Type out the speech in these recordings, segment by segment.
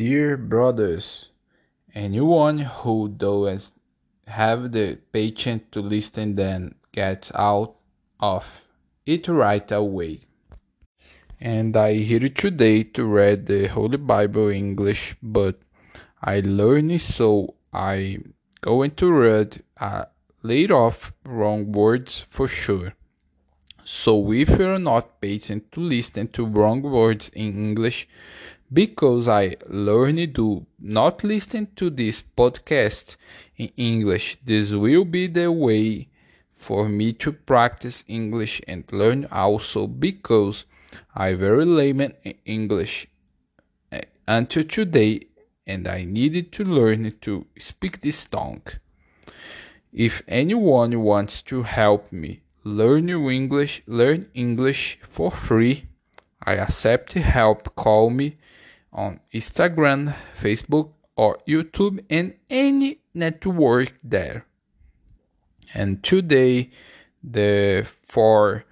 Dear brothers, anyone who does have the patience to listen then gets out of it right away. And I here today to read the Holy Bible English, but I learned so I going to read a lot of wrong words for sure. So if you're not patient to listen to wrong words in English, because I learned to not listen to this podcast in English, this will be the way for me to practice English and learn also because I very lame in English eh, until today and I needed to learn to speak this tongue. If anyone wants to help me learn English, learn English for free, I accept help. Call me on Instagram, Facebook, or YouTube, and any network there. And today, the 4th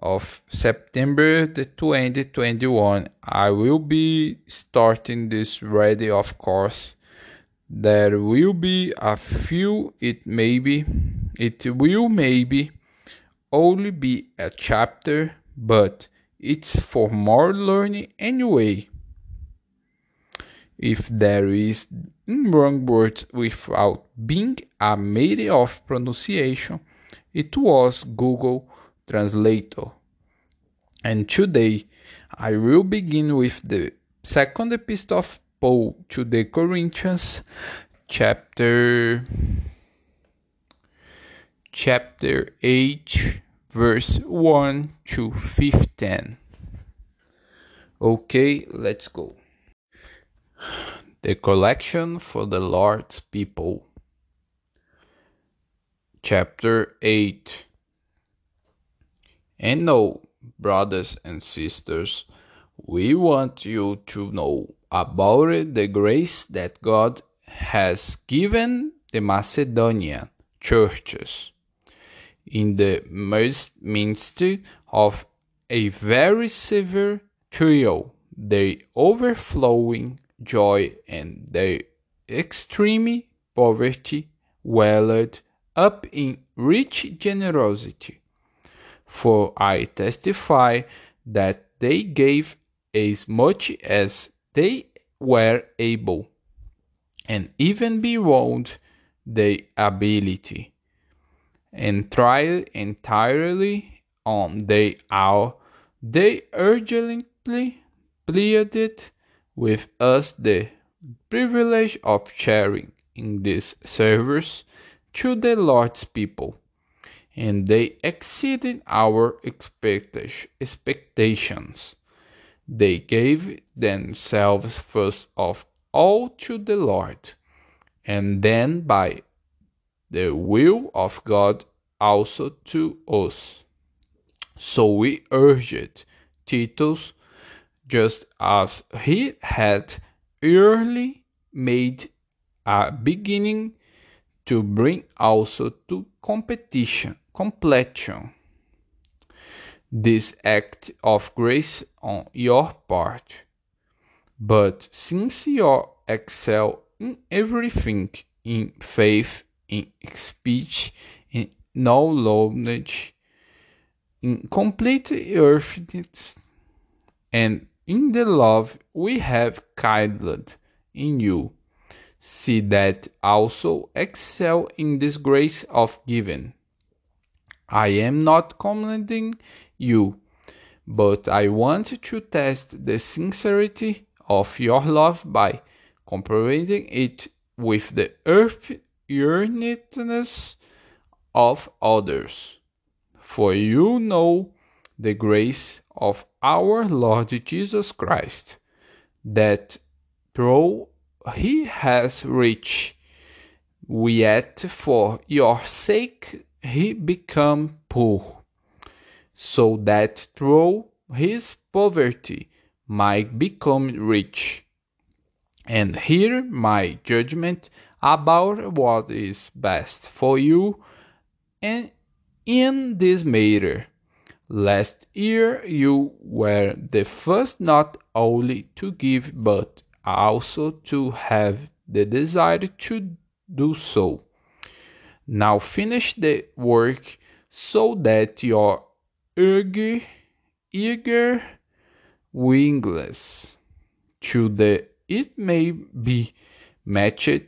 of September the 2021, I will be starting this ready, of course. There will be a few, it maybe, it will maybe only be a chapter, but it's for more learning anyway if there is wrong words without being a matter of pronunciation, it was Google Translator. And today I will begin with the second epistle of Paul to the Corinthians, chapter chapter 8 verse 1 to 15. Okay, let's go. The collection for the Lord's people. Chapter 8 And now, brothers and sisters, we want you to know about the grace that God has given the Macedonian churches in the midst of a very severe trial, the overflowing joy and their extreme poverty welled up in rich generosity. For I testify that they gave as much as they were able, and even beyond their ability, and tried entirely on their hour. They urgently pleaded with us the privilege of sharing in this service to the Lord's people, and they exceeded our expectations. They gave themselves first of all to the Lord, and then by the will of God also to us. So we urged Titus just as he had early made a beginning to bring also to competition completion. This act of grace on your part. But since you excel in everything in faith in speech in knowledge in complete earnestness and in the love we have kindled in you. See that also excel in this grace of giving. I am not commending you, but I want to test the sincerity of your love by comparing it with the earth earnestness of others. For you know the grace of our Lord Jesus Christ, that through he has reached, yet for your sake he become poor, so that through his poverty might become rich. And hear my judgment about what is best for you and in this matter Last year you were the first not only to give but also to have the desire to do so. Now finish the work so that your eager, eager wingless to the it may be matched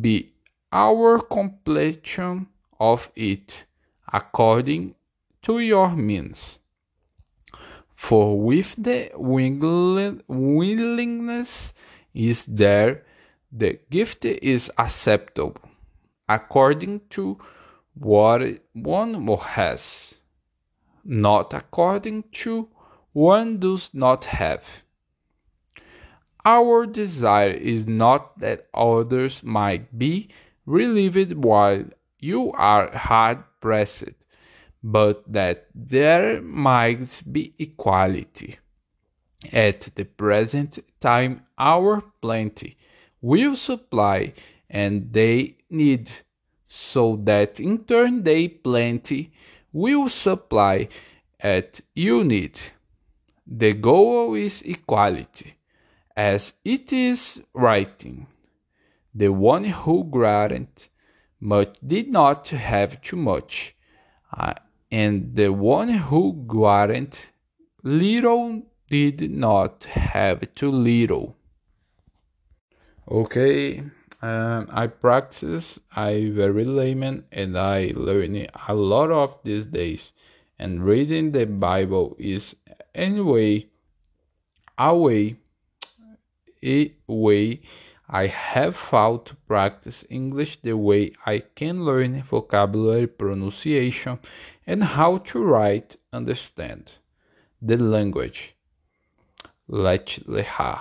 be our completion of it according to your means. For with the willingness is there, the gift is acceptable according to what one has, not according to one does not have. Our desire is not that others might be relieved while you are hard pressed, but that there might be equality. At the present time, our plenty will supply and they need, so that in turn they plenty will supply at you need. The goal is equality, as it is writing. The one who granted much did not have too much, uh, and the one who granted little did not have too little. Okay, um, I practice, I very layman, and I learn a lot of these days. And reading the Bible is anyway a way, a way I have found to practice English the way I can learn vocabulary, pronunciation, and how to write, understand the language. Let leha.